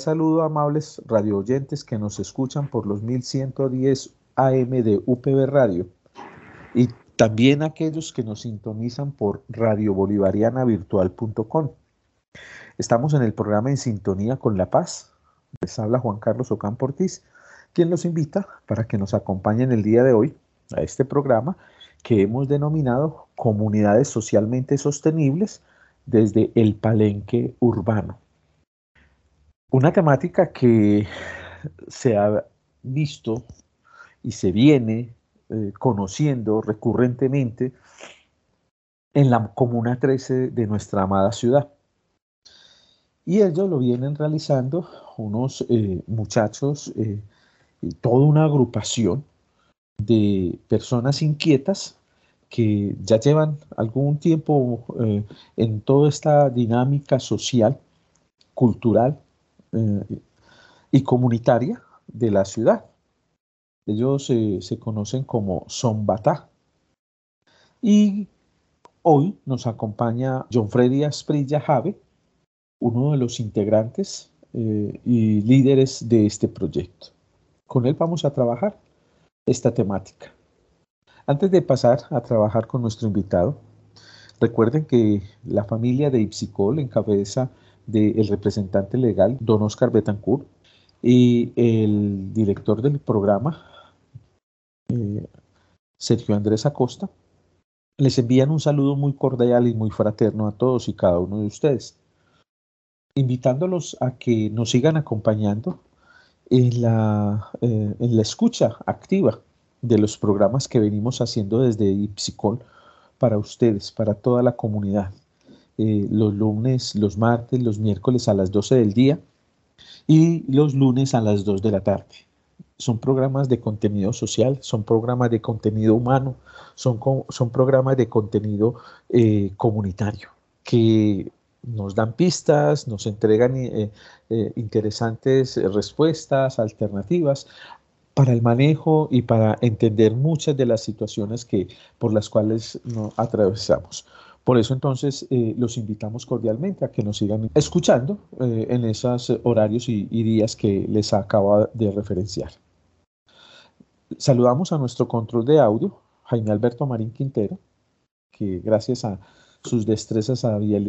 cordial saludo amables radio oyentes que nos escuchan por los 1110 AM de UPB Radio y también aquellos que nos sintonizan por radiobolivarianavirtual.com. Estamos en el programa En Sintonía con la Paz. Les habla Juan Carlos Ocampo Ortiz, quien los invita para que nos acompañen el día de hoy a este programa que hemos denominado Comunidades Socialmente Sostenibles desde el Palenque Urbano. Una temática que se ha visto y se viene eh, conociendo recurrentemente en la Comuna 13 de nuestra amada ciudad. Y ellos lo vienen realizando unos eh, muchachos, eh, toda una agrupación de personas inquietas que ya llevan algún tiempo en toda esta dinámica social, cultural y comunitaria de la ciudad. Ellos eh, se conocen como Zombatá. Y hoy nos acompaña John Freddy Asprilla Jave, uno de los integrantes eh, y líderes de este proyecto. Con él vamos a trabajar esta temática. Antes de pasar a trabajar con nuestro invitado, recuerden que la familia de Ipsicol en del representante legal, don Oscar Betancourt, y el director del programa, eh, Sergio Andrés Acosta, les envían un saludo muy cordial y muy fraterno a todos y cada uno de ustedes, invitándolos a que nos sigan acompañando en la, eh, en la escucha activa de los programas que venimos haciendo desde Ipsicol para ustedes, para toda la comunidad. Eh, los lunes, los martes, los miércoles a las 12 del día y los lunes a las 2 de la tarde son programas de contenido social, son programas de contenido humano, son, son programas de contenido eh, comunitario que nos dan pistas, nos entregan eh, interesantes respuestas, alternativas para el manejo y para entender muchas de las situaciones que, por las cuales nos atravesamos. Por eso entonces los invitamos cordialmente a que nos sigan escuchando en esos horarios y, días que les acabo de referenciar. Saludamos a nuestro control de audio, Jaime Alberto Marín Quintero, que gracias a sus destrezas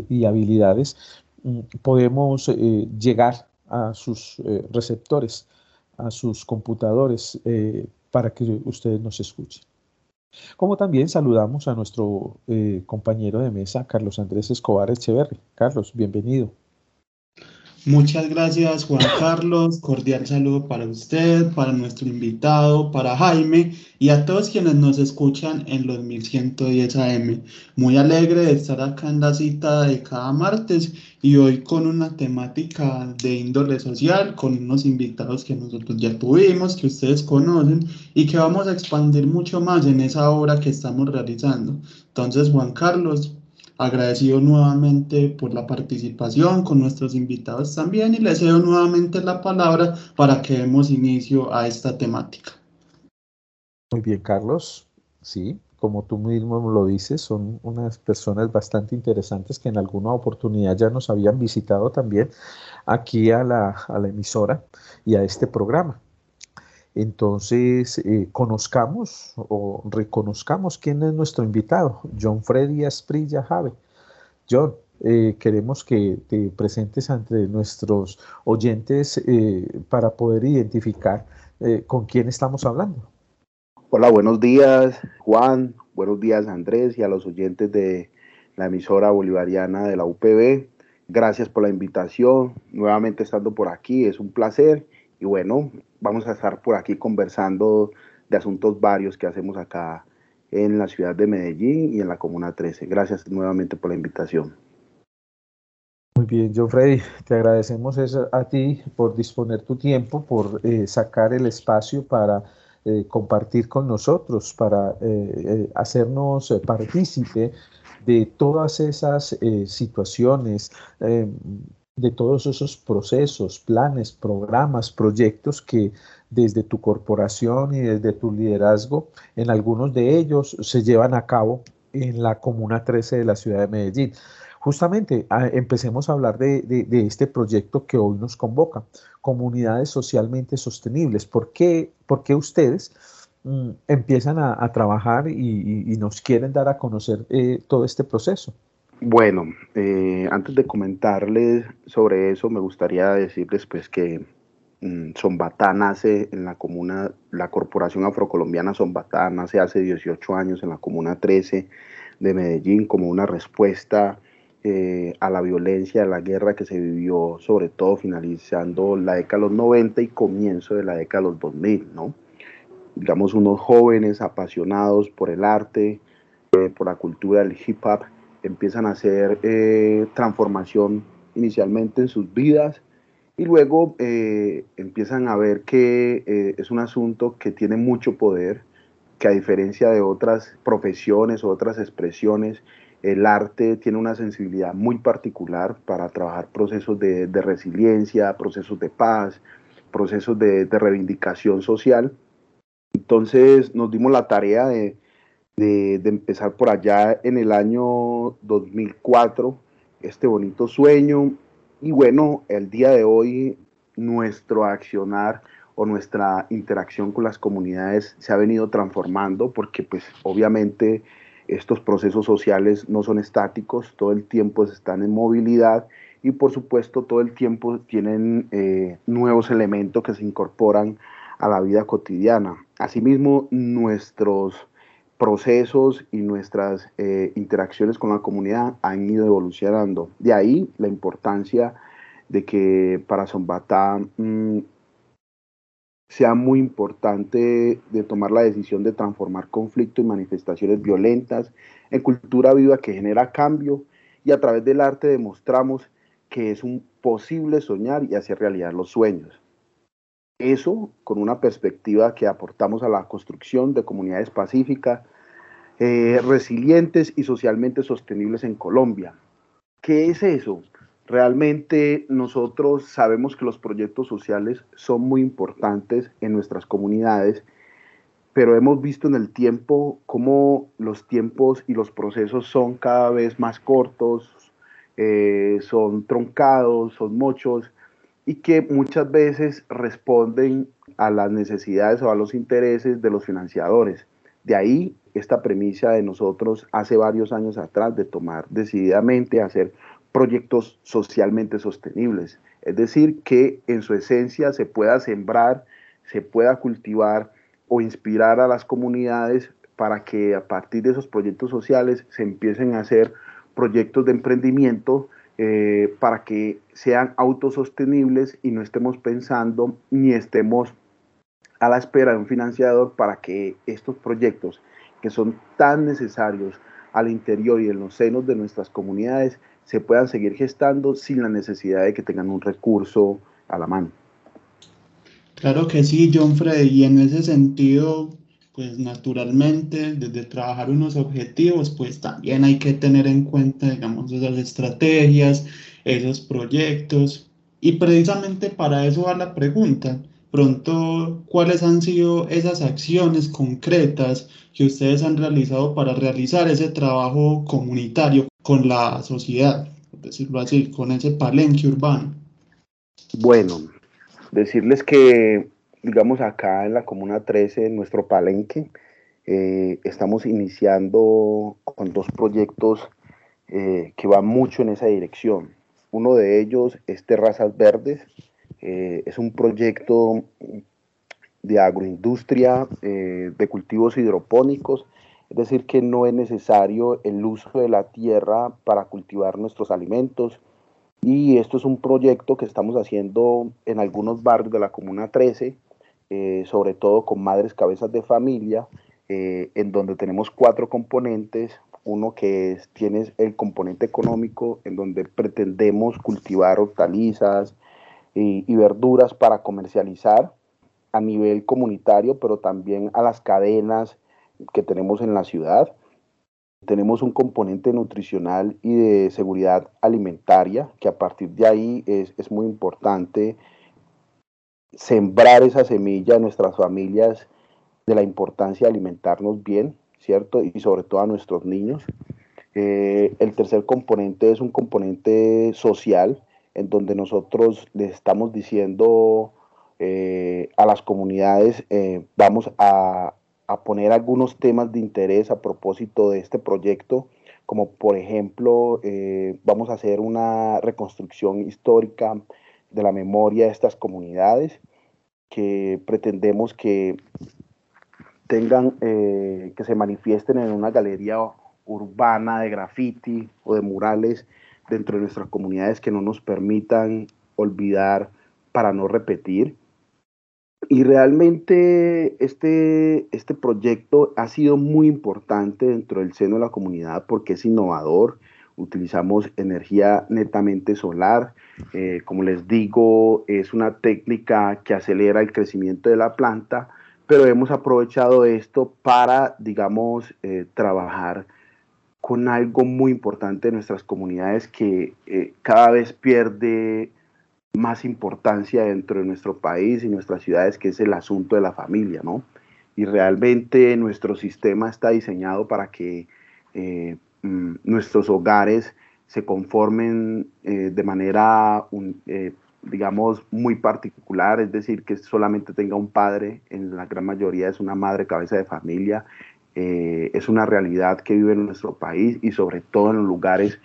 y habilidades mm, podemos eh, llegar a sus eh, receptores, a sus computadores, eh, para que ustedes nos escuchen. Como también saludamos a nuestro compañero de mesa, Carlos Andrés Escobar Echeverri. Carlos, bienvenido. Muchas gracias Juan Carlos, cordial saludo para usted, para nuestro invitado, para Jaime y a todos quienes nos escuchan en los 1110 AM. Muy alegre de estar acá en la cita de cada martes y hoy con una temática de índole social, con unos invitados que nosotros ya tuvimos, que ustedes conocen y que vamos a expandir mucho más en esa obra que estamos realizando. Entonces Juan Carlos, agradecido nuevamente por la participación con nuestros invitados también y les cedo nuevamente la palabra para que demos inicio a esta temática. Muy bien, Carlos. Sí, como tú mismo lo dices, son unas personas bastante interesantes que en alguna oportunidad ya nos habían visitado también aquí a la, a la emisora y a este programa. Entonces, eh, conozcamos o reconozcamos quién es nuestro invitado, John Freddy Asprilla Jave. John, eh, queremos que te presentes ante nuestros oyentes eh, para poder identificar con quién estamos hablando. Hola, buenos días, Juan. Buenos días, Andrés, y a los oyentes de la emisora bolivariana de la UPB. Gracias por la invitación. Nuevamente estando por aquí, es un placer. Y bueno, vamos a estar por aquí conversando de asuntos varios que hacemos acá en la ciudad de Medellín y en la Comuna 13. Gracias nuevamente por la invitación. Muy bien, John Freddy, te agradecemos a ti por disponer tu tiempo, por eh, sacar el espacio para eh, compartir con nosotros, para eh, hacernos partícipe de todas esas situaciones de todos esos procesos, planes, programas, proyectos que desde tu corporación y desde tu liderazgo, en algunos de ellos se llevan a cabo en la Comuna 13 de la ciudad de Medellín. Justamente empecemos a hablar de, este proyecto que hoy nos convoca, comunidades socialmente sostenibles. ¿Por qué, ustedes mm, empiezan a, trabajar y, nos quieren dar a conocer eh, todo este proceso? Bueno, eh, antes de comentarles sobre eso, me gustaría decirles pues que mm, Zombatá nace en la comuna, la Corporación Afrocolombiana Zombatá nace hace 18 años en la comuna 13 de Medellín como una respuesta eh, a la violencia, a la guerra que se vivió, sobre todo finalizando la década de los 90 y comienzo de la década de los 2000, ¿no? Digamos, unos jóvenes apasionados por el arte, eh, por la cultura del hip hop, empiezan a hacer eh, transformación inicialmente en sus vidas y luego empiezan a ver que es un asunto que tiene mucho poder, que a diferencia de otras profesiones o otras expresiones, el arte tiene una sensibilidad muy particular para trabajar procesos de, resiliencia, procesos de paz, procesos de, reivindicación social. Entonces nos dimos la tarea de, empezar por allá en el año 2004 este bonito sueño y bueno, el día de hoy nuestro accionar o nuestra interacción con las comunidades se ha venido transformando porque pues obviamente estos procesos sociales no son estáticos, todo el tiempo están en movilidad y por supuesto todo el tiempo tienen eh, nuevos elementos que se incorporan a la vida cotidiana. Asimismo, nuestros procesos y nuestras eh, interacciones con la comunidad han ido evolucionando. De ahí la importancia de que para Zombatá mm, sea muy importante de tomar la decisión de transformar conflictos y manifestaciones violentas en cultura viva que genera cambio y a través del arte demostramos que es un posible soñar y hacer realidad los sueños. Eso con una perspectiva que aportamos a la construcción de comunidades pacíficas, eh, resilientes y socialmente sostenibles en Colombia. ¿Qué es eso? Realmente nosotros sabemos que los proyectos sociales son muy importantes en nuestras comunidades, pero hemos visto en el tiempo cómo los tiempos y los procesos son cada vez más cortos, eh, son troncados, son muchos, y que muchas veces responden a las necesidades o a los intereses de los financiadores. De ahí esta premisa de nosotros hace varios años atrás de tomar decididamente hacer proyectos socialmente sostenibles. Es decir, que en su esencia se pueda sembrar, se pueda cultivar o inspirar a las comunidades para que a partir de esos proyectos sociales se empiecen a hacer proyectos de emprendimiento eh, para que sean autosostenibles y no estemos pensando ni estemos a la espera de un financiador para que estos proyectos que son tan necesarios al interior y en los senos de nuestras comunidades se puedan seguir gestando sin la necesidad de que tengan un recurso a la mano. Claro que sí, John Freddy, y en ese sentido, pues naturalmente, desde trabajar unos objetivos, pues también hay que tener en cuenta, digamos, esas estrategias, esos proyectos, y precisamente para eso va la pregunta. Pronto, ¿cuáles han sido esas acciones concretas que ustedes han realizado para realizar ese trabajo comunitario con la sociedad, por decirlo así, con ese palenque urbano? Bueno, decirles que, digamos, acá en la Comuna 13, en nuestro palenque, eh, estamos iniciando con dos proyectos eh, que van mucho en esa dirección. Uno de ellos es Terrazas Verdes, eh, es un proyecto de agroindustria, de cultivos hidropónicos, es decir, que no es necesario el uso de la tierra para cultivar nuestros alimentos. Y esto es un proyecto que estamos haciendo en algunos barrios de la Comuna 13, eh, sobre todo con madres cabezas de familia, eh, en donde tenemos cuatro componentes. Uno que es, tiene el componente económico, en donde pretendemos cultivar hortalizas y, y verduras para comercializar a nivel comunitario, pero también a las cadenas que tenemos en la ciudad. Tenemos un componente nutricional y de seguridad alimentaria, que a partir de ahí es, es muy importante sembrar esa semilla en nuestras familias de la importancia de alimentarnos bien, ¿cierto? Y sobre todo a nuestros niños. Eh, el tercer componente es un componente social, en donde nosotros le estamos diciendo eh, a las comunidades, eh, vamos a, a, poner algunos temas de interés a propósito de este proyecto, como por ejemplo, vamos a hacer una reconstrucción histórica de la memoria de estas comunidades, que pretendemos que tengan, que se manifiesten en una galería urbana de graffiti o de murales dentro de nuestras comunidades que no nos permitan olvidar para no repetir. Y realmente este, este proyecto ha sido muy importante dentro del seno de la comunidad porque es innovador. Utilizamos energía netamente solar. Eh, como les digo, es una técnica que acelera el crecimiento de la planta, pero hemos aprovechado esto para, digamos, eh, trabajar con algo muy importante en nuestras comunidades que eh, cada vez pierde más importancia dentro de nuestro país y nuestras ciudades, que es el asunto de la familia, ¿no? Y realmente nuestro sistema está diseñado para que eh, mm, nuestros hogares se conformen eh, de manera, digamos, muy particular, es decir, que solamente tenga un padre, en la gran mayoría es una madre cabeza de familia, eh, es una realidad que vive en nuestro país y sobre todo en los lugares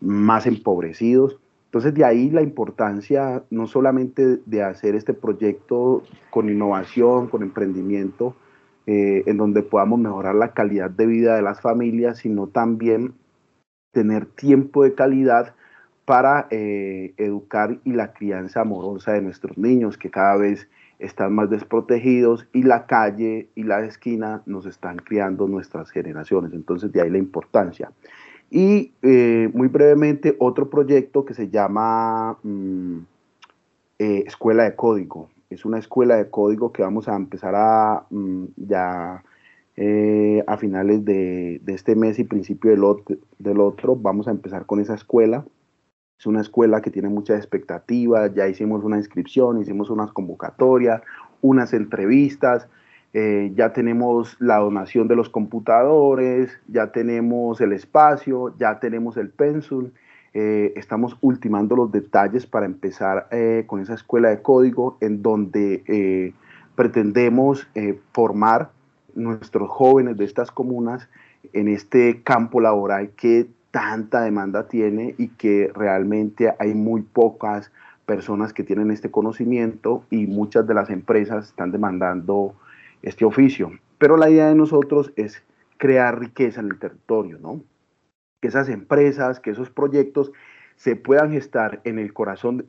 más empobrecidos. Entonces de ahí la importancia no solamente de hacer este proyecto con innovación, con emprendimiento, eh, en donde podamos mejorar la calidad de vida de las familias, sino también tener tiempo de calidad para eh, educar y la crianza amorosa de nuestros niños, que cada vez están más desprotegidos y la calle y la esquina nos están criando nuestras generaciones. Entonces, de ahí la importancia. Y eh, muy brevemente, otro proyecto que se llama mm, eh, Escuela de Código. Es una escuela de código que vamos a empezar a mm, ya eh, a finales de, de, este mes y principio del otro, del otro. Vamos a empezar con esa escuela es una escuela que tiene muchas expectativas, ya hicimos una inscripción, hicimos unas convocatorias, unas entrevistas, eh, ya tenemos la donación de los computadores, ya tenemos el espacio, ya tenemos el pénsul, eh, estamos ultimando los detalles para empezar eh, con esa escuela de código en donde pretendemos formar nuestros jóvenes de estas comunas en este campo laboral que tanta demanda tiene y que realmente hay muy pocas personas que tienen este conocimiento y muchas de las empresas están demandando este oficio. Pero la idea de nosotros es crear riqueza en el territorio, ¿no? Que esas empresas, que esos proyectos se puedan gestar en el corazón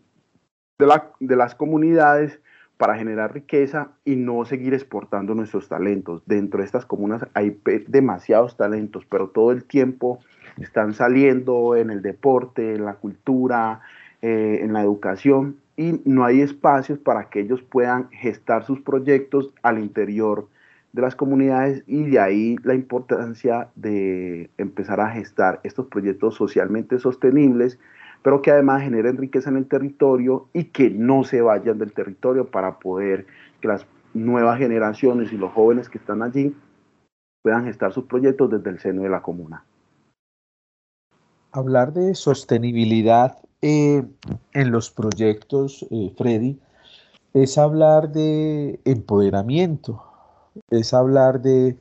de, de las comunidades para generar riqueza y no seguir exportando nuestros talentos. Dentro de estas comunas hay demasiados talentos, pero todo el tiempo están saliendo en el deporte, en la cultura, eh, en la educación y no hay espacios para que ellos puedan gestar sus proyectos al interior de las comunidades y de ahí la importancia de empezar a gestar estos proyectos socialmente sostenibles, pero que además generen riqueza en el territorio y que no se vayan del territorio para poder que las nuevas generaciones y los jóvenes que están allí puedan gestar sus proyectos desde el seno de la comuna. Hablar de sostenibilidad eh, en los proyectos, eh, Freddy, es hablar de empoderamiento, es hablar de,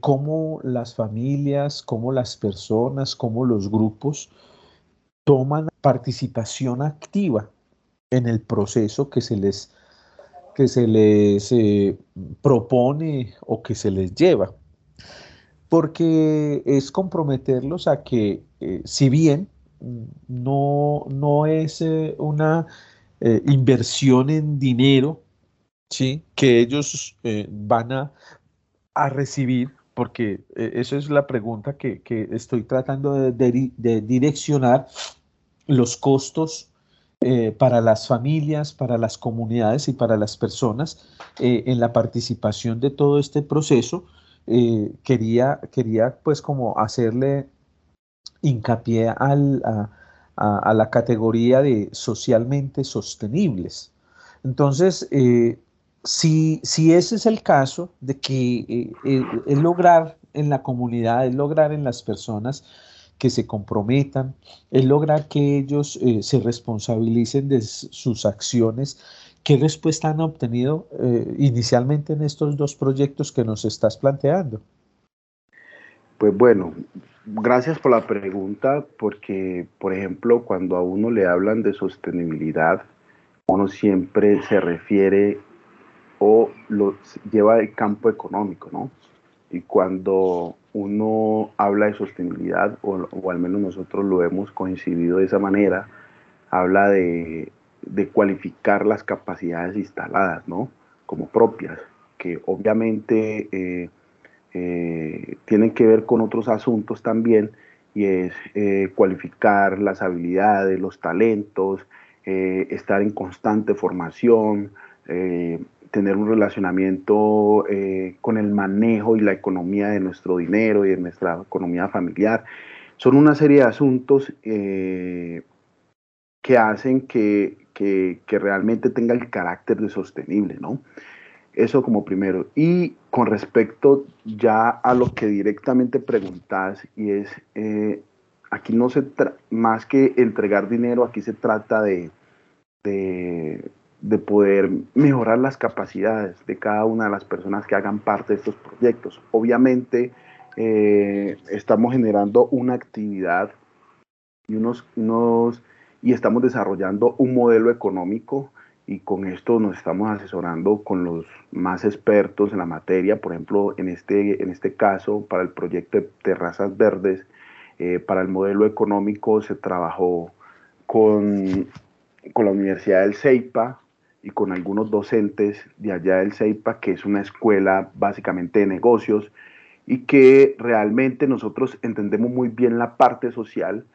cómo las familias, cómo las personas, cómo los grupos toman participación activa en el proceso que se les, que se les eh, propone o que se les lleva. Porque es comprometerlos a que, eh, si bien no, no es eh, una eh, inversión en dinero, ¿sí? que ellos van a, recibir, porque esa es la pregunta que, estoy tratando de, de, direccionar, los costos para las familias, para las comunidades y para las personas en la participación de todo este proceso, eh, quería, quería pues como hacerle hincapié al, a, la categoría de socialmente sostenibles. Entonces, eh, si, si, ese es el caso de que eh, es lograr en la comunidad, es lograr en las personas que se comprometan, es lograr que ellos eh, se responsabilicen de sus acciones. ¿Qué respuesta han obtenido eh, inicialmente en estos dos proyectos que nos estás planteando? Pues bueno, gracias por la pregunta, porque, por ejemplo, cuando a uno le hablan de sostenibilidad, uno siempre se refiere o lo lleva al campo económico, ¿no? Y cuando uno habla de sostenibilidad, o, o, al menos nosotros lo hemos coincidido de esa manera, habla de, de, cualificar las capacidades instaladas, ¿no? Como propias, que obviamente eh, eh, tienen que ver con otros asuntos también, y es eh, cualificar las habilidades, los talentos, estar en constante formación, tener un relacionamiento eh, con el manejo y la economía de nuestro dinero y de nuestra economía familiar. Son una serie de asuntos eh, que hacen que, que, realmente tenga el carácter de sostenible, ¿no? Eso como primero. Y con respecto ya a lo que directamente preguntas, y es, eh, aquí no se, más que entregar dinero, aquí se trata de, de de poder mejorar las capacidades de cada una de las personas que hagan parte de estos proyectos. Obviamente eh, estamos generando una actividad y, unos, unos, y estamos desarrollando un modelo económico y con esto nos estamos asesorando con los más expertos en la materia, por ejemplo, en este, en este caso, para el proyecto de terrazas verdes, eh, para el modelo económico se trabajó con, con la Universidad del CEIPA, y con algunos docentes de allá del CEIPA, que es una escuela básicamente de negocios y que realmente nosotros entendemos muy bien la parte social,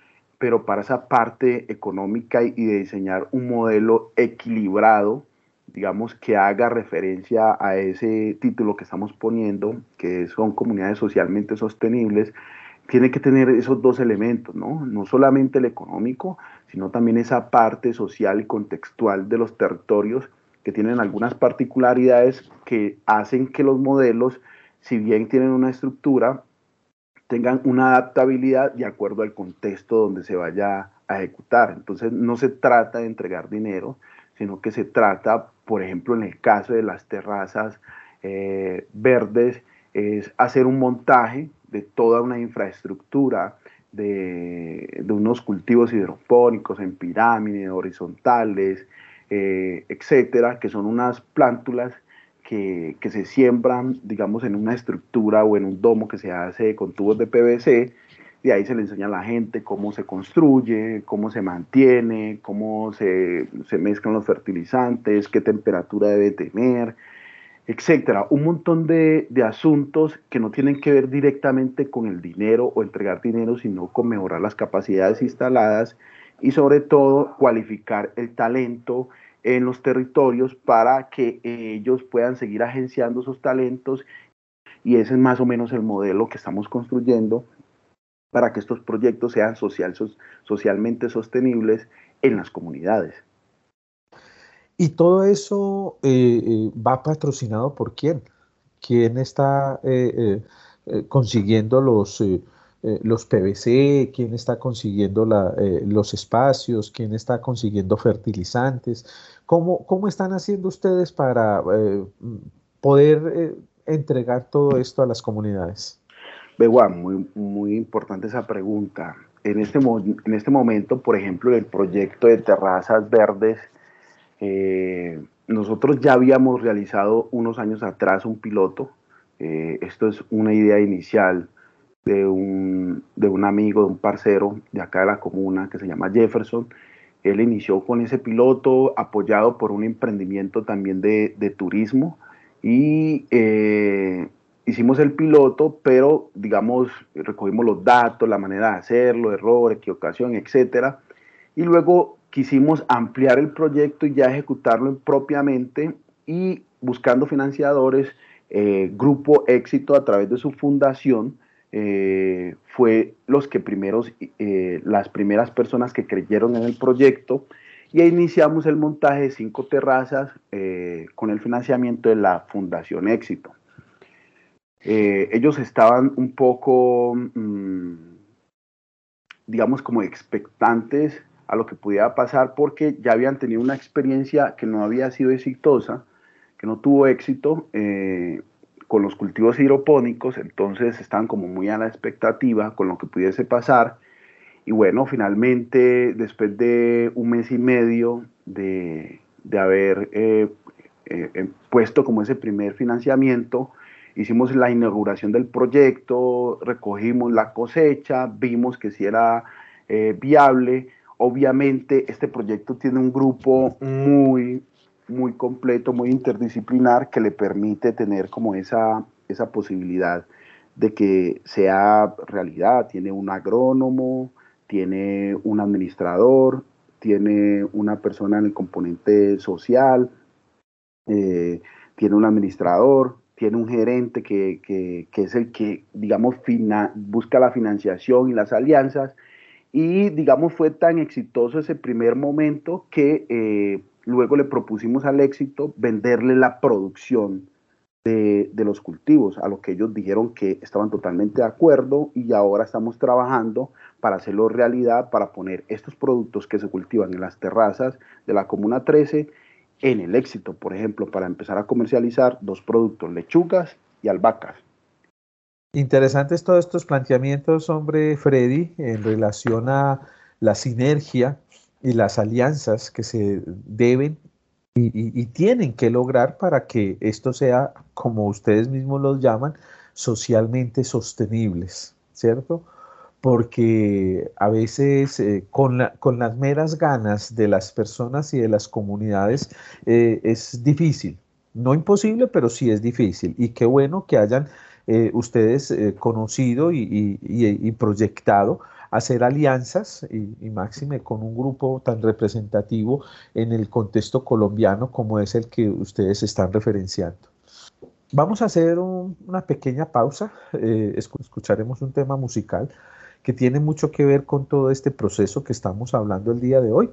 pero para esa parte económica y de diseñar un modelo equilibrado, digamos, que haga referencia a ese título que estamos poniendo, que son comunidades socialmente sostenibles, tiene que tener esos dos elementos, ¿no? No solamente el económico, sino también esa parte social y contextual de los territorios que tienen algunas particularidades que hacen que los modelos, si bien tienen una estructura, tengan una adaptabilidad de acuerdo al contexto donde se vaya a ejecutar. Entonces no se trata de entregar dinero, sino que se trata, por ejemplo, en el caso de las terrazas eh, verdes, es hacer un montaje de toda una infraestructura de, unos cultivos hidropónicos en pirámides, horizontales, eh, etcétera, que son unas plántulas que, que, se siembran, digamos, en una estructura o en un domo que se hace con tubos de PVC. Y ahí se le enseña a la gente cómo se construye, cómo se mantiene, cómo se, se mezclan los fertilizantes, qué temperatura debe tener, etcétera. Un montón de, de, asuntos que no tienen que ver directamente con el dinero o entregar dinero, sino con mejorar las capacidades instaladas y sobre todo cualificar el talento en los territorios para que ellos puedan seguir agenciando esos talentos y ese es más o menos el modelo que estamos construyendo para que estos proyectos sean social, socialmente sostenibles en las comunidades. Y todo eso eh, eh, va patrocinado por quién? ¿Quién está eh, consiguiendo los, los PVC? ¿Quién está consiguiendo la, los espacios? ¿Quién está consiguiendo fertilizantes? ¿Cómo, cómo están haciendo ustedes para poder entregar todo esto a las comunidades? Beguán, muy, muy importante esa pregunta. En este, en este momento, por ejemplo, el proyecto de terrazas verdes, eh, nosotros ya habíamos realizado unos años atrás un piloto. Eh, esto es una idea inicial de un, de un amigo, de un parcero de acá de la comuna que se llama Jefferson. Él inició con ese piloto apoyado por un emprendimiento también de, de turismo y eh, hicimos el piloto, pero digamos, recogimos los datos, la manera de hacerlo, error, equivocación, etcétera. Y luego quisimos ampliar el proyecto y ya ejecutarlo propiamente y buscando financiadores, eh, Grupo Éxito a través de su fundación eh, fue los que primeros, eh, las primeras personas que creyeron en el proyecto y iniciamos el montaje de cinco terrazas con el financiamiento de la Fundación Éxito. ellos estaban un poco... Mm, digamos, como expectantes a lo que pudiera pasar porque ya habían tenido una experiencia que no había sido exitosa, que no tuvo éxito eh, con los cultivos hidropónicos, entonces estaban como muy a la expectativa con lo que pudiese pasar. Y bueno, finalmente, después de un mes y medio de, de haber eh, eh, puesto como ese primer financiamiento, hicimos la inauguración del proyecto, recogimos la cosecha, vimos que si era viable, obviamente este proyecto tiene un grupo muy, muy completo, muy interdisciplinar que le permite tener como esa, esa posibilidad de que sea realidad. Tiene un agrónomo, tiene un administrador, tiene una persona en el componente social, eh, tiene un administrador, tiene un gerente que, que es el que, digamos, busca la financiación y las alianzas y digamos fue tan exitoso ese primer momento que eh, luego le propusimos al éxito venderle la producción de, de, los cultivos, a lo que ellos dijeron que estaban totalmente de acuerdo y ahora estamos trabajando para hacerlo realidad, para poner estos productos que se cultivan en las terrazas de la Comuna 13 en el éxito, por ejemplo, para empezar a comercializar dos productos, lechugas y albahacas. Interesantes todos estos planteamientos, hombre Freddy, en relación a la sinergia y las alianzas que se deben y, tienen que lograr para que esto sea, como ustedes mismos los llaman, socialmente sostenibles, ¿cierto? Porque a veces eh, con, las meras ganas de las personas y de las comunidades eh, es difícil, no imposible, pero sí es difícil. Y qué bueno que hayan eh, ustedes eh, conocido y, proyectado hacer alianzas y, máxime con un grupo tan representativo en el contexto colombiano como es el que ustedes están referenciando. Vamos a hacer una pequeña pausa, eh, escucharemos un tema musical que tiene mucho que ver con todo este proceso que estamos hablando el día de hoy.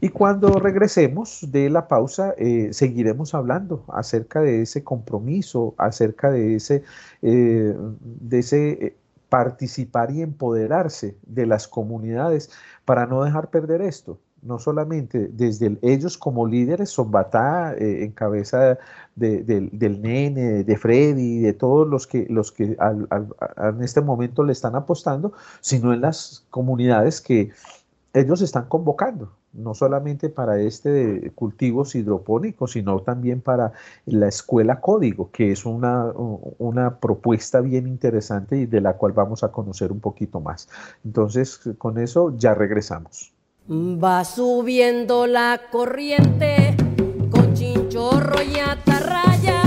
Y cuando regresemos de la pausa, eh, seguiremos hablando acerca de ese compromiso, acerca de ese, eh, de ese participar y empoderarse de las comunidades para no dejar perder esto. No solamente desde ellos como líderes, Sombatá eh, en cabeza del nene, de Freddy, de todos los que, los que en este momento le están apostando, sino en las comunidades que ellos están convocando, no solamente para este cultivos hidropónicos, sino también para la escuela código, que es una, una propuesta bien interesante y de la cual vamos a conocer un poquito más. Entonces, con eso ya regresamos. Va subiendo la corriente con chinchorro y atarraya.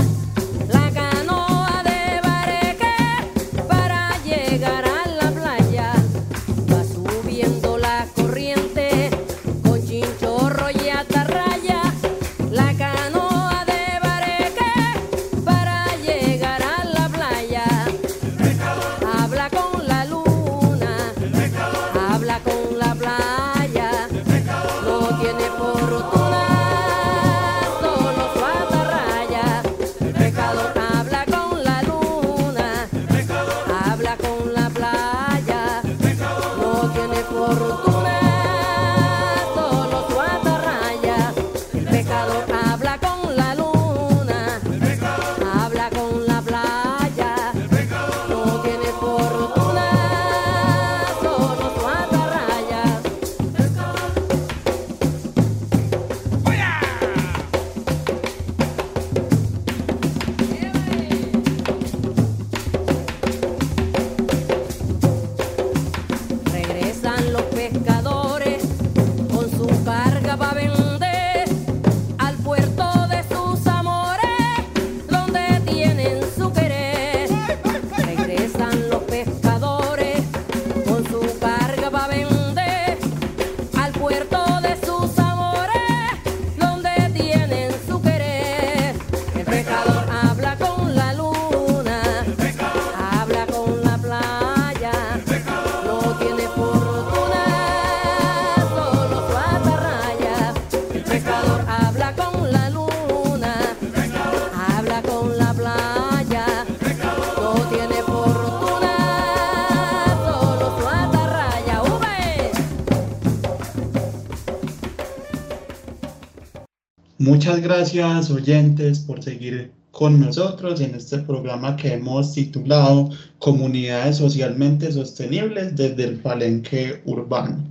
Muchas gracias oyentes por seguir con nosotros en este programa que hemos titulado Comunidades Socialmente Sostenibles desde el Palenque Urbano.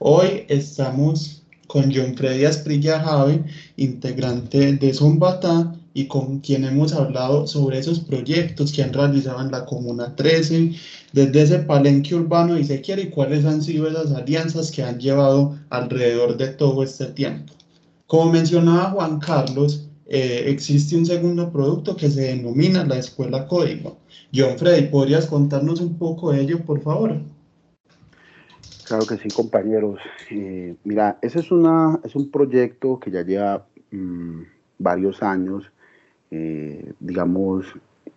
Hoy estamos con John Freddy Asprilla Jave, integrante de Zombatá, y con quien hemos hablado sobre esos proyectos que han realizado en la Comuna 13, desde ese palenque urbano y se quiere, y cuáles han sido esas alianzas que han llevado alrededor de todo este tiempo. Como mencionaba Juan Carlos, eh, existe un segundo producto que se denomina la Escuela Código. John Freddy, ¿podrías contarnos un poco de ello, por favor? Claro que sí, compañeros. Eh, mira, ese es, una, es un proyecto que ya lleva mm, varios años eh, digamos,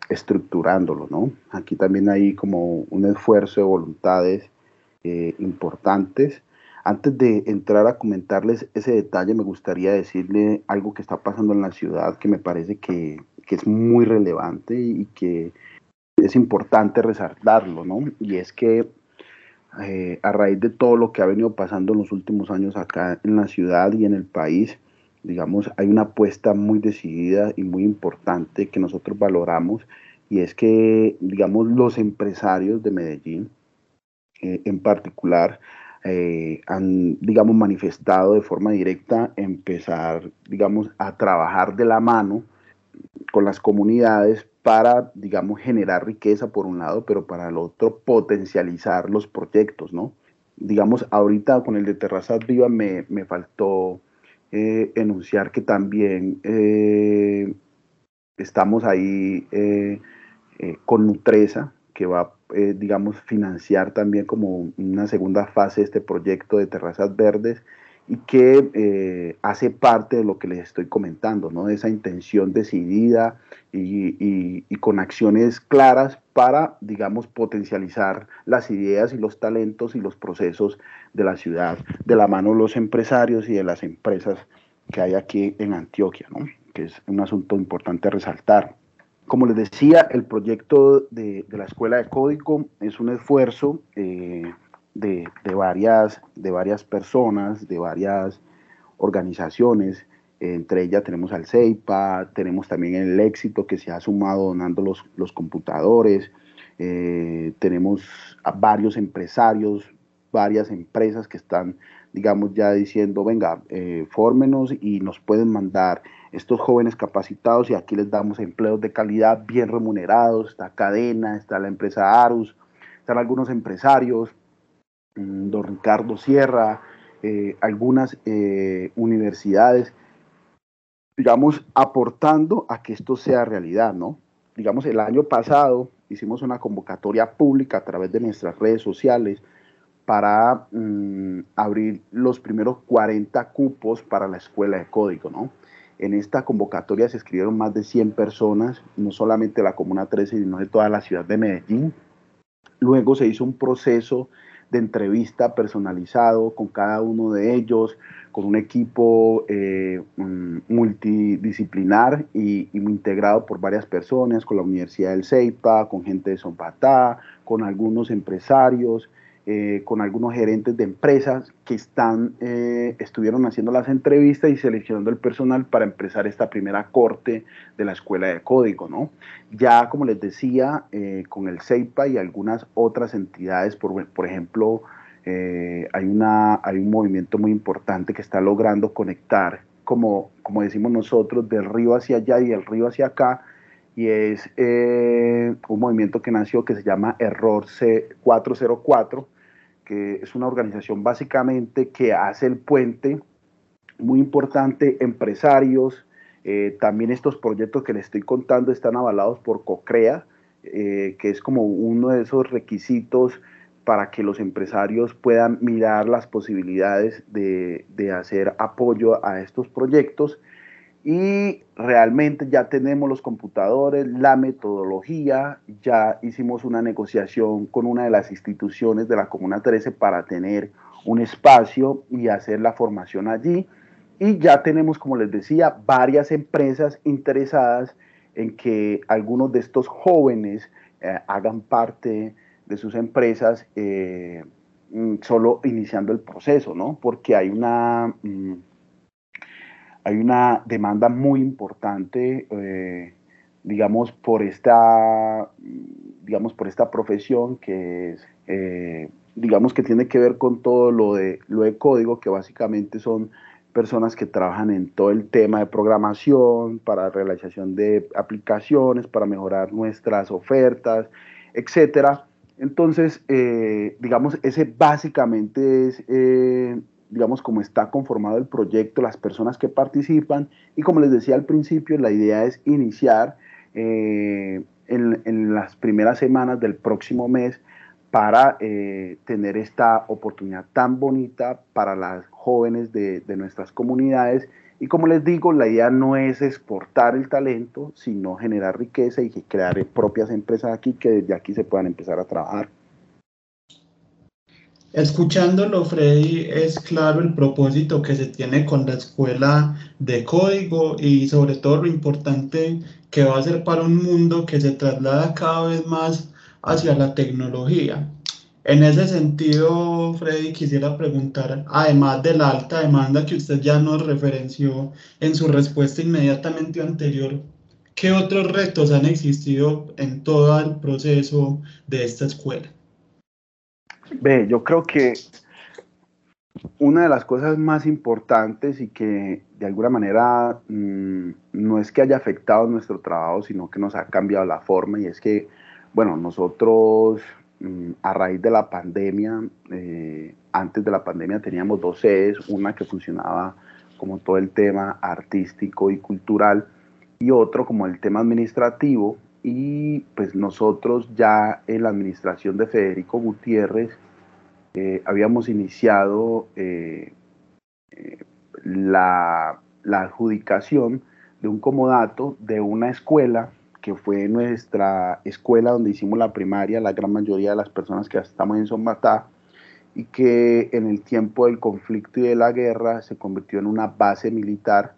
estructurándolo, ¿no? Aquí también hay como un esfuerzo de voluntades importantes. Antes de entrar a comentarles ese detalle, me gustaría decirle algo que está pasando en la ciudad que me parece que, que es muy relevante y que es importante resaltarlo, ¿no? Y es que eh, a raíz de todo lo que ha venido pasando en los últimos años acá en la ciudad y en el país, digamos, hay una apuesta muy decidida y muy importante que nosotros valoramos y es que, digamos, los empresarios de Medellín eh, en particular eh, han, digamos, manifestado de forma directa empezar, digamos, a trabajar de la mano con las comunidades para, digamos, generar riqueza por un lado, pero para el otro potencializar los proyectos, ¿no? Digamos, ahorita con el de Terrazas Vivas me, me faltó eh, enunciar que también eh, estamos ahí con Nutresa, que va, digamos, financiar también como una segunda fase este proyecto de terrazas verdes y que hace parte de lo que les estoy comentando, ¿no? Esa intención decidida y, y, con acciones claras para, digamos, potencializar las ideas y los talentos y los procesos de la ciudad, de la mano de los empresarios y de las empresas que hay aquí en Antioquia, ¿no? que es un asunto importante resaltar. Como les decía, el proyecto de, la Escuela de Código es un esfuerzo eh, de, varias, de varias personas, de varias organizaciones, entre ellas tenemos al CEIPA, tenemos también el éxito que se ha sumado donando los, los computadores, eh, tenemos a varios empresarios, varias empresas que están, digamos, ya diciendo, venga, eh, fórmenos y nos pueden mandar estos jóvenes capacitados y aquí les damos empleos de calidad bien remunerados, está Cadena, está la empresa Arus, están algunos empresarios, mm, don Ricardo Sierra, eh, algunas universidades digamos, aportando a que esto sea realidad, ¿no? Digamos, el año pasado hicimos una convocatoria pública a través de nuestras redes sociales para mm, abrir los primeros 40 cupos para la escuela de código, ¿no? En esta convocatoria se escribieron más de 100 personas, no solamente la Comuna 13, sino de toda la ciudad de Medellín. Luego se hizo un proceso de entrevista personalizado con cada uno de ellos, con un equipo eh, mm, multidisciplinar y, integrado por varias personas, con la Universidad del Ceipa, con gente de Zompatá, con algunos empresarios, eh, con algunos gerentes de empresas que están, eh, estuvieron haciendo las entrevistas y seleccionando el personal para empezar esta primera corte de la escuela de código. ¿no? Ya, como les decía, con el CEIPA y algunas otras entidades, por, ejemplo, eh, hay, una, hay un movimiento muy importante que está logrando conectar, como, como decimos nosotros, del río hacia allá y del río hacia acá, y es eh, un movimiento que nació que se llama Error C404, que es una organización básicamente que hace el puente, muy importante, empresarios, eh, también estos proyectos que les estoy contando están avalados por COCREA, que es como uno de esos requisitos para que los empresarios puedan mirar las posibilidades de, hacer apoyo a estos proyectos y realmente ya tenemos los computadores, la metodología, ya hicimos una negociación con una de las instituciones de la Comuna 13 para tener un espacio y hacer la formación allí. Y ya tenemos, como les decía, varias empresas interesadas en que algunos de estos jóvenes eh, hagan parte de sus empresas eh, mm, solo iniciando el proceso, ¿no? Porque hay una, mm, hay una demanda muy importante, eh, digamos, por esta, digamos, por esta profesión que eh, digamos, que tiene que ver con todo lo de, lo de código, que básicamente son personas que trabajan en todo el tema de programación, para realización de aplicaciones, para mejorar nuestras ofertas, etcétera. Entonces, eh, digamos, ese básicamente es, digamos, cómo está conformado el proyecto, las personas que participan. Y como les decía al principio, la idea es iniciar eh, en, en, las primeras semanas del próximo mes para tener esta oportunidad tan bonita para las jóvenes de, de nuestras comunidades y como les digo, la idea no es exportar el talento, sino generar riqueza y crear propias empresas aquí que desde aquí se puedan empezar a trabajar. Escuchándolo, Freddy, es claro el propósito que se tiene con la escuela de código y sobre todo lo importante que va a ser para un mundo que se traslada cada vez más hacia la tecnología. En ese sentido, Freddy, quisiera preguntar, además de la alta demanda que usted ya nos referenció en su respuesta inmediatamente anterior, ¿qué otros retos han existido en todo el proceso de esta escuela? Ve, yo creo que una de las cosas más importantes y que de alguna manera mmm, no es que haya afectado nuestro trabajo, sino que nos ha cambiado la forma y es que, bueno, nosotros Mm, a raíz de la pandemia, eh, antes de la pandemia teníamos dos sedes, una que funcionaba como todo el tema artístico y cultural y otro como el tema administrativo y pues nosotros ya en la administración de Federico Gutiérrez eh, habíamos iniciado eh, la, la adjudicación de un comodato de una escuela que fue nuestra escuela donde hicimos la primaria, la gran mayoría de las personas que estamos en Sombatá, y que en el tiempo del conflicto y de la guerra se convirtió en una base militar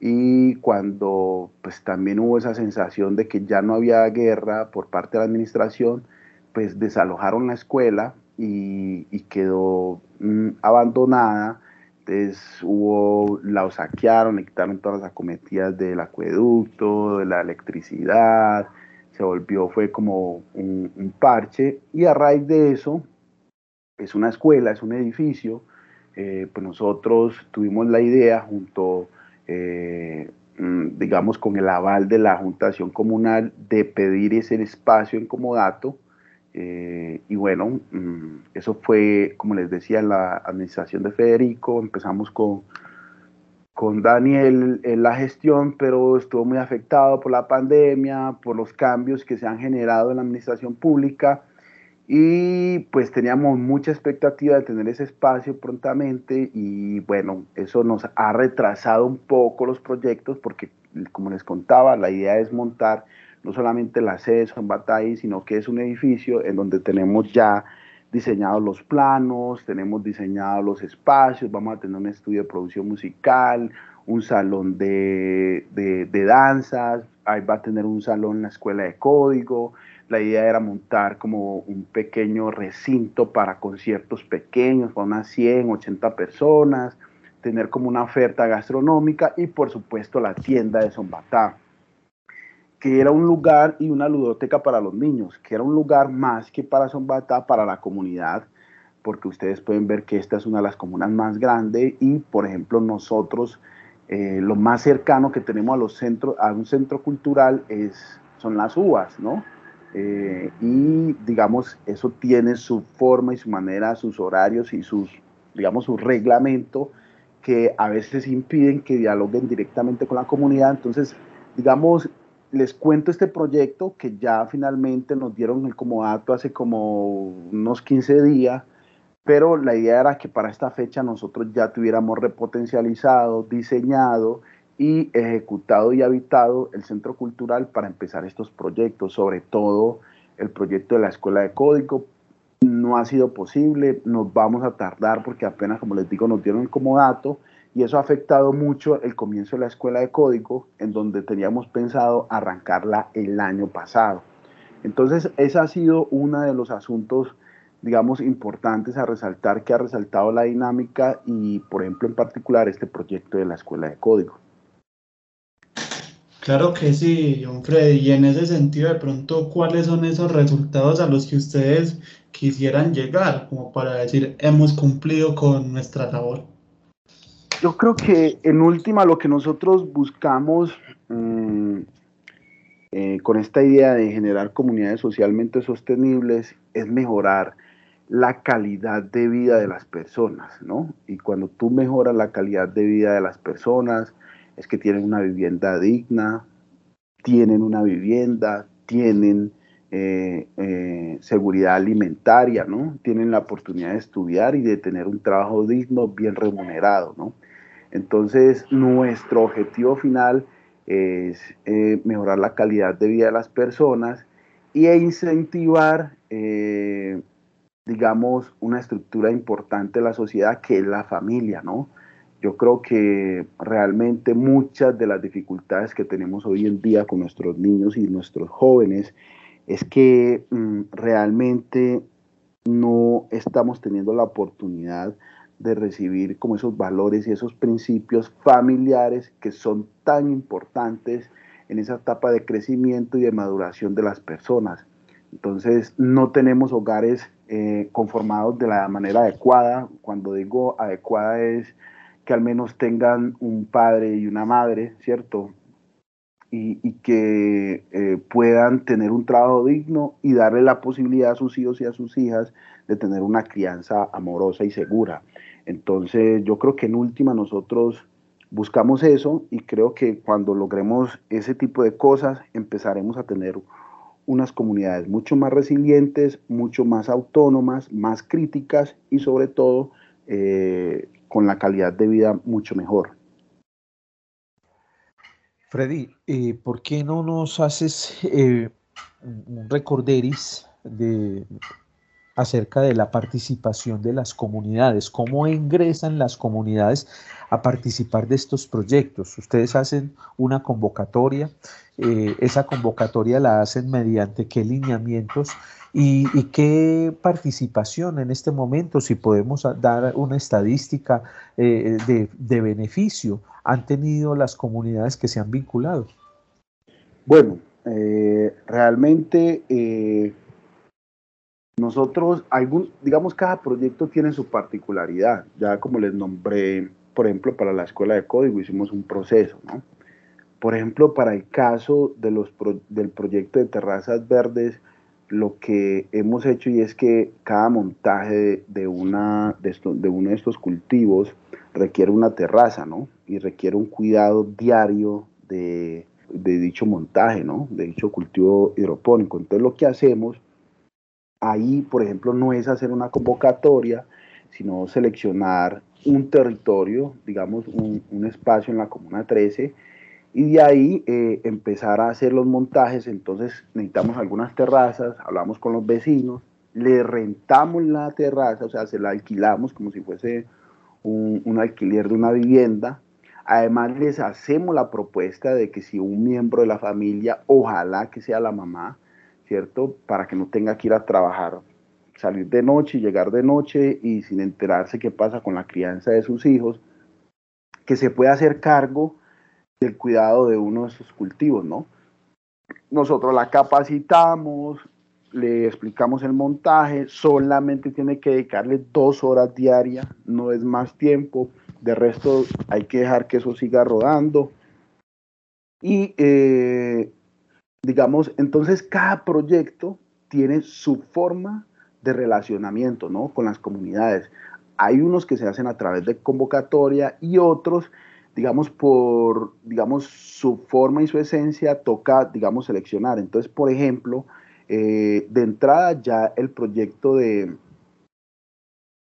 y cuando pues también hubo esa sensación de que ya no había guerra por parte de la administración, pues desalojaron la escuela y, quedó mm, abandonada. Entonces hubo, la saquearon, le quitaron todas las acometidas del acueducto, de la electricidad, se volvió, fue como un, un, parche. Y a raíz de eso, es una escuela, es un edificio, eh, pues nosotros tuvimos la idea junto, eh, mm, digamos, con el aval de la Juntación Comunal de pedir ese espacio en comodato eh, y bueno, mm, eso fue, como les decía, la administración de Federico. Empezamos con, con Daniel en la gestión, pero estuvo muy afectado por la pandemia, por los cambios que se han generado en la administración pública. Y pues teníamos mucha expectativa de tener ese espacio prontamente y bueno, eso nos ha retrasado un poco los proyectos porque como les contaba, la idea es montar no solamente la sede Son Batay, sino que es un edificio en donde tenemos ya diseñados los planos, tenemos diseñados los espacios, vamos a tener un estudio de producción musical, un salón de, de, de danzas, ahí va a tener un salón en la escuela de código, la idea era montar como un pequeño recinto para conciertos pequeños, para unas 100, 80 personas, tener como una oferta gastronómica y por supuesto la tienda de Zombatá que era un lugar y una ludoteca para los niños, que era un lugar más que para Zombatá, para la comunidad, porque ustedes pueden ver que esta es una de las comunas más grandes y, por ejemplo, nosotros, eh, lo más cercano que tenemos a, los centros, a un centro cultural es, son las uvas, ¿no? Eh, y, digamos, eso tiene su forma y su manera, sus horarios y sus, digamos, su reglamento que a veces impiden que dialoguen directamente con la comunidad. Entonces, digamos, les cuento este proyecto que ya finalmente nos dieron el comodato hace como unos 15 días, pero la idea era que para esta fecha nosotros ya tuviéramos repotencializado, diseñado y ejecutado y habitado el centro cultural para empezar estos proyectos, sobre todo el proyecto de la escuela de código. No ha sido posible, nos vamos a tardar porque apenas, como les digo, nos dieron el comodato y eso ha afectado mucho el comienzo de la escuela de código, en donde teníamos pensado arrancarla el año pasado. Entonces, ese ha sido uno de los asuntos digamos, importantes a resaltar que ha resaltado la dinámica y, por ejemplo, en particular este proyecto de la Escuela de Código. Claro que sí, John Freddy. Y en ese sentido, de pronto, ¿cuáles son esos resultados a los que ustedes quisieran llegar, como para decir, hemos cumplido con nuestra labor? Yo creo que en última lo que nosotros buscamos mm, eh, con esta idea de generar comunidades socialmente sostenibles es mejorar la calidad de vida de las personas, ¿no? Y cuando tú mejoras la calidad de vida de las personas, es que tienen una vivienda digna, tienen una vivienda, tienen eh, eh, seguridad alimentaria, ¿no? Tienen la oportunidad de estudiar y de tener un trabajo digno, bien remunerado, ¿no? Entonces, nuestro objetivo final es eh, mejorar la calidad de vida de las personas e incentivar, digamos, una estructura importante de la sociedad que es la familia, ¿no? Yo creo que realmente muchas de las dificultades que tenemos hoy en día con nuestros niños y nuestros jóvenes es que mm, realmente no estamos teniendo la oportunidad de recibir como esos valores y esos principios familiares que son tan importantes en esa etapa de crecimiento y de maduración de las personas. Entonces, no tenemos hogares eh, conformados de la manera adecuada. Cuando digo adecuada es que al menos tengan un padre y una madre, ¿cierto? Y, que eh, puedan tener un trabajo digno y darle la posibilidad a sus hijos y a sus hijas de tener una crianza amorosa y segura. Entonces yo creo que en última nosotros buscamos eso y creo que cuando logremos ese tipo de cosas empezaremos a tener unas comunidades mucho más resilientes, mucho más autónomas, más críticas y sobre todo eh, con la calidad de vida mucho mejor. Freddy, eh, ¿por qué no nos haces eh, un recorderis de acerca de la participación de las comunidades, cómo ingresan las comunidades a participar de estos proyectos. Ustedes hacen una convocatoria, eh, esa convocatoria la hacen mediante qué lineamientos y, qué participación en este momento, si podemos dar una estadística eh, de, beneficio, han tenido las comunidades que se han vinculado. Bueno, eh, realmente nosotros, algún, digamos, cada proyecto tiene su particularidad. Ya como les nombré, por ejemplo, para la escuela de código hicimos un proceso, ¿no? Por ejemplo, para el caso de los del proyecto de terrazas verdes, lo que hemos hecho y es que cada montaje de, una, de, de uno de estos cultivos requiere una terraza, ¿no? Y requiere un cuidado diario de, de dicho montaje, ¿no? De dicho cultivo hidropónico. Entonces lo que hacemos Ahí, por ejemplo, no es hacer una convocatoria, sino seleccionar un territorio, digamos, un, espacio en la Comuna 13, y de ahí eh, empezar a hacer los montajes. Entonces necesitamos algunas terrazas, hablamos con los vecinos, le rentamos la terraza, o sea, se la alquilamos como si fuese un, un alquiler de una vivienda. Además les hacemos la propuesta de que si un miembro de la familia, ojalá que sea la mamá, ¿cierto? Para que no tenga que ir a trabajar, salir de noche y llegar de noche y sin enterarse qué pasa con la crianza de sus hijos, que se pueda hacer cargo del cuidado de uno de sus cultivos, ¿no? Nosotros la capacitamos, le explicamos el montaje, solamente tiene que dedicarle dos horas diarias, no es más tiempo, de resto hay que dejar que eso siga rodando. Y eh, digamos, entonces cada proyecto tiene su forma de relacionamiento, ¿no? Con las comunidades. Hay unos que se hacen a través de convocatoria y otros, digamos, por, digamos, su forma y su esencia toca, digamos, seleccionar. Entonces, por ejemplo, eh, de entrada ya el proyecto de,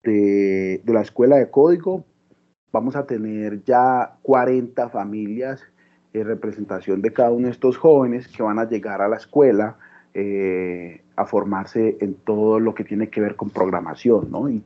de, de la escuela de código, vamos a tener ya 40 familias representación de cada uno de estos jóvenes que van a llegar a la escuela eh, a formarse en todo lo que tiene que ver con programación ¿no? y,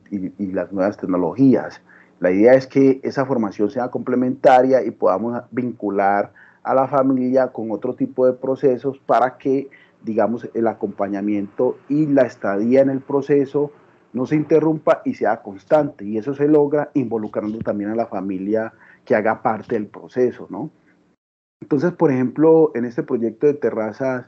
las nuevas tecnologías. La idea es que esa formación sea complementaria y podamos vincular a la familia con otro tipo de procesos para que, digamos, el acompañamiento y la estadía en el proceso no se interrumpa y sea constante. Y eso se logra involucrando también a la familia que haga parte del proceso, ¿no? Entonces, por ejemplo, en este proyecto de terrazas,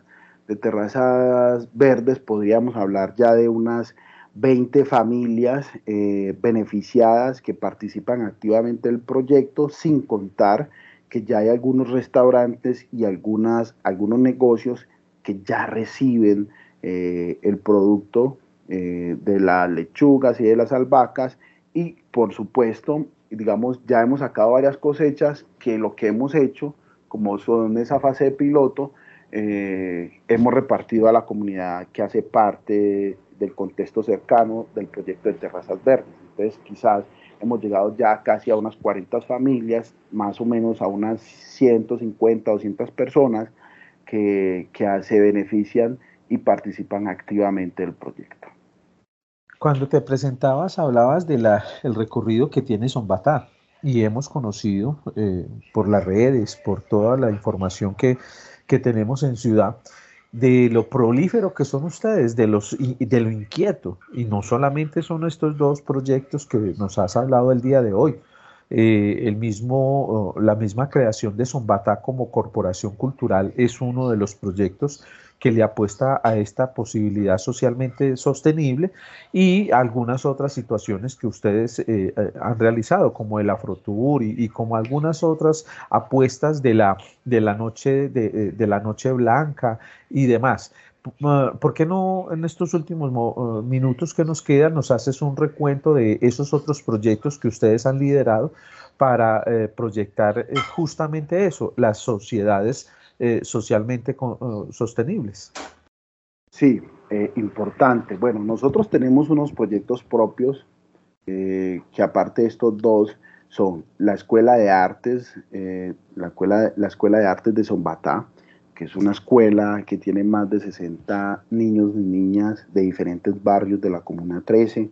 de terrazas verdes podríamos hablar ya de unas 20 familias eh, beneficiadas que participan activamente del proyecto, sin contar que ya hay algunos restaurantes y algunas, algunos negocios que ya reciben eh, el producto eh, de las lechugas y de las albahacas. Y por supuesto, digamos, ya hemos sacado varias cosechas que lo que hemos hecho, como son esa fase de piloto, eh, hemos repartido a la comunidad que hace parte del contexto cercano del proyecto de Terrazas Verdes. Entonces, quizás hemos llegado ya casi a unas 40 familias, más o menos a unas 150, 200 personas que, que se benefician y participan activamente del proyecto. Cuando te presentabas, hablabas del el recorrido que tiene Zombatá y hemos conocido eh, por las redes, por toda la información que, que, tenemos en ciudad, de lo prolífero que son ustedes, de, los, de lo inquieto. Y no solamente son estos dos proyectos que nos has hablado el día de hoy, eh, el mismo, la misma creación de Zombatá como corporación cultural es uno de los proyectos que le apuesta a esta posibilidad socialmente sostenible y algunas otras situaciones que ustedes eh, eh, han realizado, como el Afrotour y, como algunas otras apuestas de la, de la, noche, de, eh, la noche blanca y demás. ¿Por qué no en estos últimos minutos que nos quedan nos haces un recuento de esos otros proyectos que ustedes han liderado para proyectar justamente eso, las sociedades eh, socialmente sostenibles. Sí, eh, importante. Bueno, nosotros tenemos unos proyectos propios eh, que aparte de estos dos son la Escuela de Artes, la, escuela, la Escuela de Artes de Zombatá, que es una escuela que tiene más de 60 niños y niñas de diferentes barrios de la Comuna 13.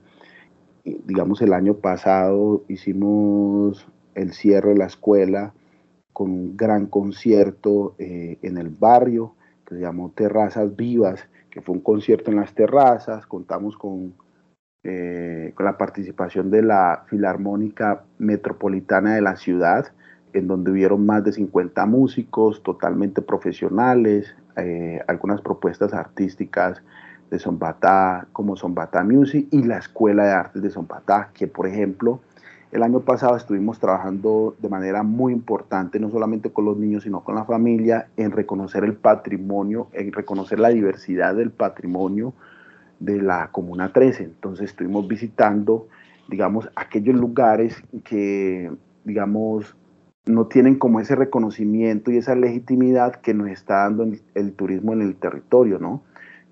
digamos, el año pasado hicimos el cierre de la escuela con un gran concierto eh, en el barrio que se llamó Terrazas Vivas, que fue un concierto en las terrazas, contamos con, eh, la participación de la Filarmónica Metropolitana de la ciudad, en donde hubieron más de 50 músicos totalmente profesionales, eh, algunas propuestas artísticas de Zombatá, como Zombatá Music y la Escuela de Artes de Zombatá, que por ejemplo el año pasado estuvimos trabajando de manera muy importante, no solamente con los niños, sino con la familia, en reconocer el patrimonio, en reconocer la diversidad del patrimonio de la Comuna 13. Entonces estuvimos visitando, digamos, aquellos lugares que, digamos, no tienen como ese reconocimiento y esa legitimidad que nos está dando el, turismo en el territorio, ¿no?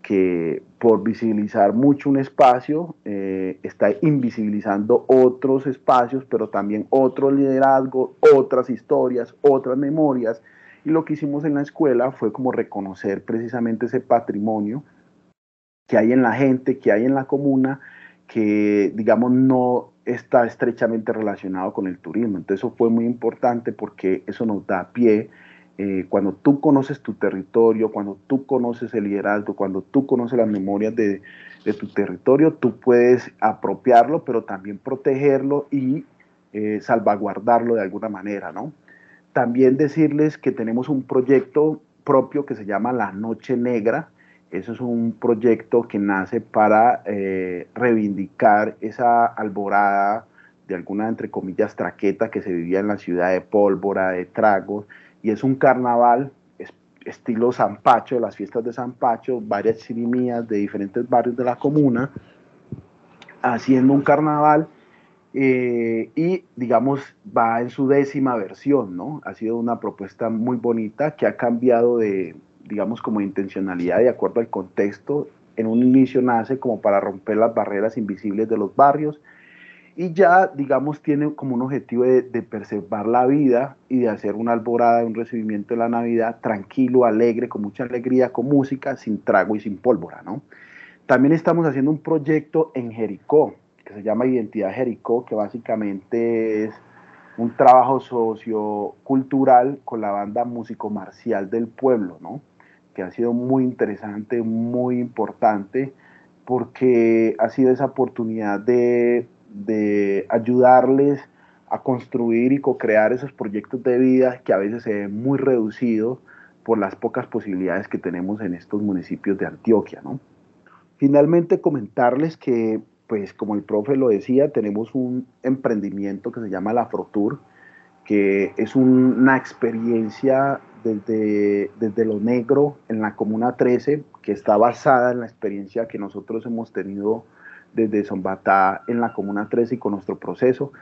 Que por visibilizar mucho un espacio eh, está invisibilizando otros espacios, pero también otro liderazgo, otras historias, otras memorias. Y lo que hicimos en la escuela fue como reconocer precisamente ese patrimonio que hay en la gente, que hay en la comuna, que digamos no está estrechamente relacionado con el turismo. Entonces eso fue muy importante porque eso nos da pie eh, cuando tú conoces tu territorio, cuando tú conoces el liderazgo, cuando tú conoces las memorias de, tu territorio, tú puedes apropiarlo, pero también protegerlo y eh, salvaguardarlo de alguna manera, ¿no? También decirles que tenemos un proyecto propio que se llama La Noche Negra. Eso es un proyecto que nace para eh, reivindicar esa alborada de alguna, entre comillas, traqueta que se vivía en la ciudad de Pólvora, de Tragos, y es un carnaval estilo San Pacho, las fiestas de San Pacho, varias chirimías de diferentes barrios de la comuna, haciendo un carnaval eh, y digamos va en su décima versión, ¿no? Ha sido una propuesta muy bonita que ha cambiado de, digamos, como intencionalidad de acuerdo al contexto. En un inicio nace como para romper las barreras invisibles de los barrios, y ya, digamos, tiene como un objetivo de, preservar la vida y de hacer una alborada, un recibimiento de la Navidad tranquilo, alegre, con mucha alegría, con música, sin trago y sin pólvora, ¿no? También estamos haciendo un proyecto en Jericó, que se llama Identidad Jericó, que básicamente es un trabajo sociocultural con la banda músico marcial del pueblo, ¿no? Que ha sido muy interesante, muy importante porque ha sido esa oportunidad de, ayudarles a construir y co-crear esos proyectos de vida que a veces se ven muy reducidos por las pocas posibilidades que tenemos en estos municipios de Antioquia. ¿no? Finalmente comentarles que, pues como el profe lo decía, tenemos un emprendimiento que se llama La Frotur, que es una experiencia desde, desde lo negro en la Comuna 13, que está basada en la experiencia que nosotros hemos tenido desde Zombatá en la Comuna 13 y con nuestro proceso,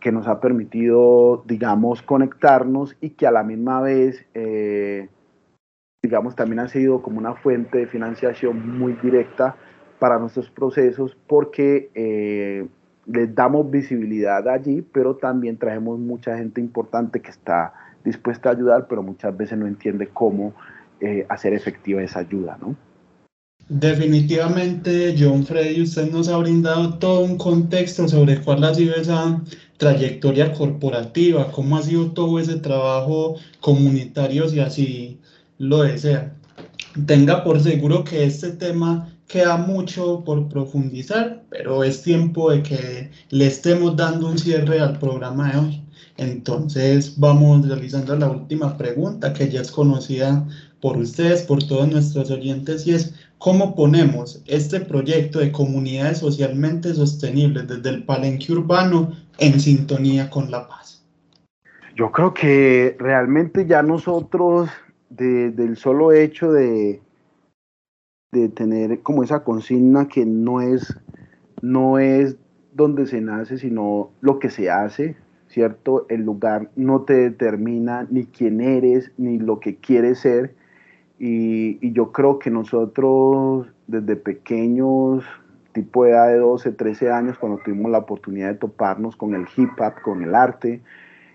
que nos ha permitido, digamos, conectarnos y que a la misma vez, eh, digamos, también ha sido como una fuente de financiación muy directa para nuestros procesos porque eh, les damos visibilidad allí, pero también traemos mucha gente importante que está dispuesta a ayudar, pero muchas veces no entiende cómo eh, hacer efectiva esa ayuda, ¿no? Definitivamente, John Freddy, usted nos ha brindado todo un contexto sobre cuál ha sido esa trayectoria corporativa, cómo ha sido todo ese trabajo comunitario, si así lo desea. Tenga por seguro que este tema queda mucho por profundizar, pero es tiempo de que le estemos dando un cierre al programa de hoy. Entonces vamos realizando la última pregunta que ya es conocida por ustedes, por todos nuestros oyentes, y es cómo ponemos este proyecto de comunidades socialmente sostenibles desde el palenque urbano en sintonía con la paz. Yo creo que realmente ya nosotros, del solo hecho de, de tener como esa consigna que no es, no es donde se nace, sino lo que se hace, ¿cierto? El lugar no te determina ni quién eres, ni lo que quieres ser. Y, yo creo que nosotros desde pequeños, tipo de edad de 12, 13 años, cuando tuvimos la oportunidad de toparnos con el hip hop, con el arte,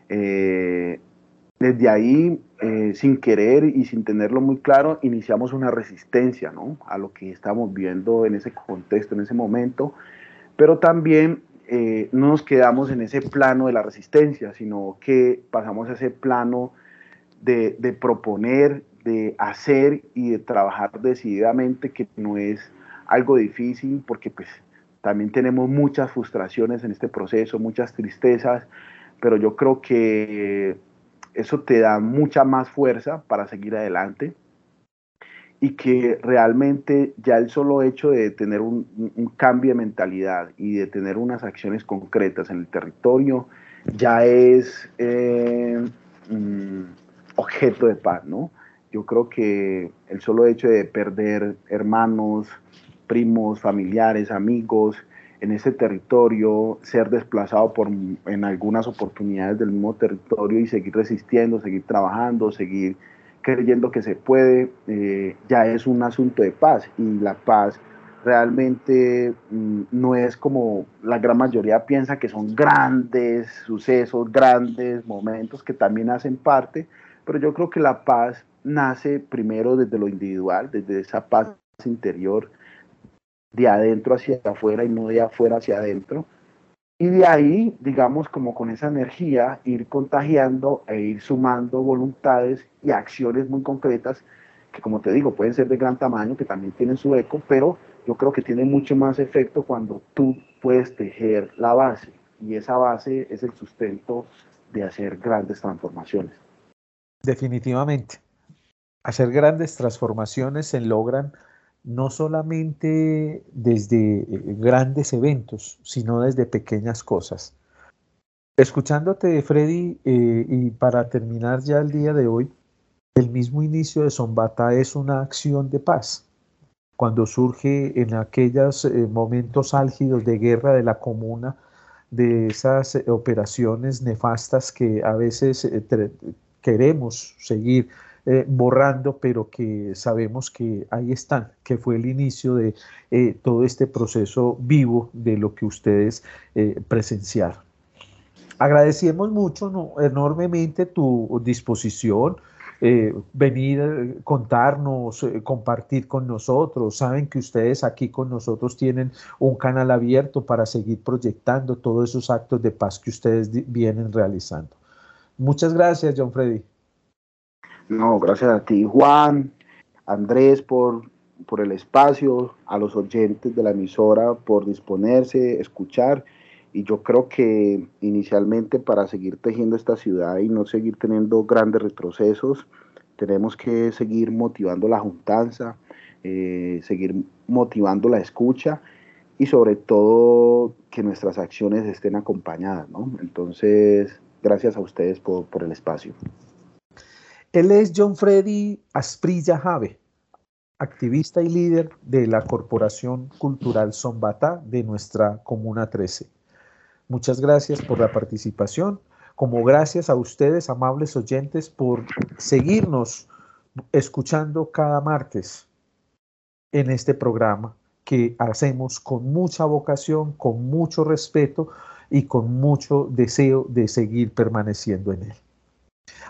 eh, desde ahí, eh, sin querer y sin tenerlo muy claro, iniciamos una resistencia ¿no? a lo que estamos viendo en ese contexto, en ese momento, pero también eh, no nos quedamos en ese plano de la resistencia, sino que pasamos a ese plano de, proponer, de hacer y de trabajar decididamente, que no es algo difícil, porque pues también tenemos muchas frustraciones en este proceso, muchas tristezas, pero yo creo que eso te da mucha más fuerza para seguir adelante y que realmente ya el solo hecho de tener un, cambio de mentalidad y de tener unas acciones concretas en el territorio ya es eh, mm, objeto de paz, ¿no? Yo creo que el solo hecho de perder hermanos, primos, familiares, amigos en ese territorio, ser desplazado por, en algunas oportunidades del mismo territorio y seguir resistiendo, seguir trabajando, seguir creyendo que se puede, eh, ya es un asunto de paz. Y la paz realmente mm, no es como la gran mayoría piensa que son grandes sucesos, grandes momentos que también hacen parte, pero yo creo que la paz nace primero desde lo individual, desde esa paz interior, de adentro hacia afuera y no de afuera hacia adentro. Y de ahí, digamos, como con esa energía, ir contagiando e ir sumando voluntades y acciones muy concretas que, como te digo, pueden ser de gran tamaño, que también tienen su eco, pero yo creo que tienen mucho más efecto cuando tú puedes tejer la base. Y esa base es el sustento de hacer grandes transformaciones. Definitivamente. Hacer grandes transformaciones se logran no solamente desde eh, grandes eventos, sino desde pequeñas cosas. Escuchándote, Freddy, eh, y para terminar ya el día de hoy, el mismo inicio de Zombata es una acción de paz. Cuando surge en aquellos eh, momentos álgidos de guerra de la comuna, de esas operaciones nefastas que a veces queremos seguir eh, borrando, pero que sabemos que ahí están, que fue el inicio de eh, todo este proceso vivo de lo que ustedes eh, presenciaron. Agradecemos mucho, enormemente tu disposición, venir, contarnos, compartir con nosotros. Saben que ustedes aquí con nosotros tienen un canal abierto para seguir proyectando todos esos actos de paz que ustedes vienen realizando. Muchas gracias, John Freddy. No, gracias a ti, Juan, Andrés, por por el espacio, a los oyentes de la emisora por disponerse, escuchar. Y yo creo que inicialmente para seguir tejiendo esta ciudad y no seguir teniendo grandes retrocesos, tenemos que seguir motivando la juntanza, eh, seguir motivando la escucha y sobre todo que nuestras acciones estén acompañadas. ¿no? Entonces, gracias a ustedes por, el espacio. Él es John Freddy Asprilla Jave, activista y líder de la Corporación Cultural Zombata de nuestra Comuna 13. Muchas gracias por la participación, como gracias a ustedes, amables oyentes, por seguirnos escuchando cada martes en este programa que hacemos con mucha vocación, con mucho respeto y con mucho deseo de seguir permaneciendo en él.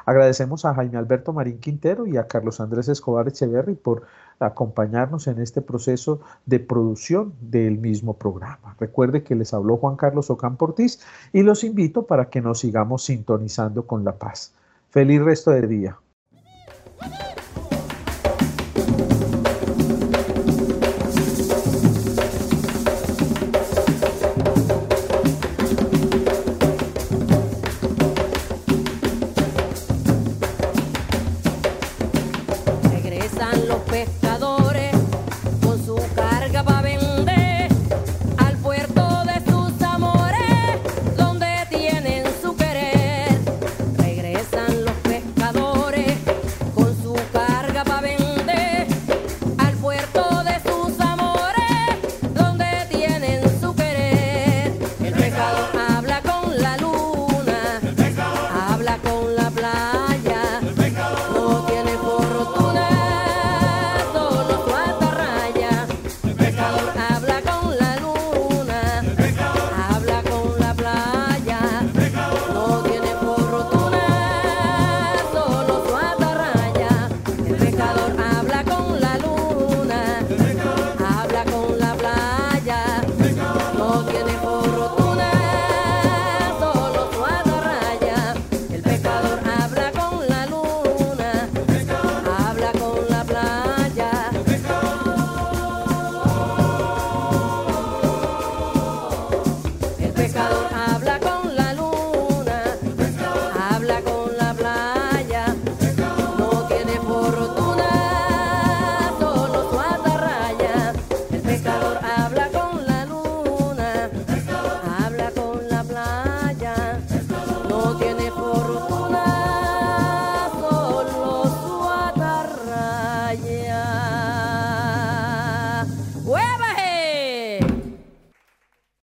Agradecemos a Jaime Alberto Marín Quintero y a Carlos Andrés Escobar Echeverry por acompañarnos en este proceso de producción del mismo programa. Recuerde que les habló Juan Carlos Ocampo Ortiz y los invito para que nos sigamos sintonizando con la paz. Feliz resto de día.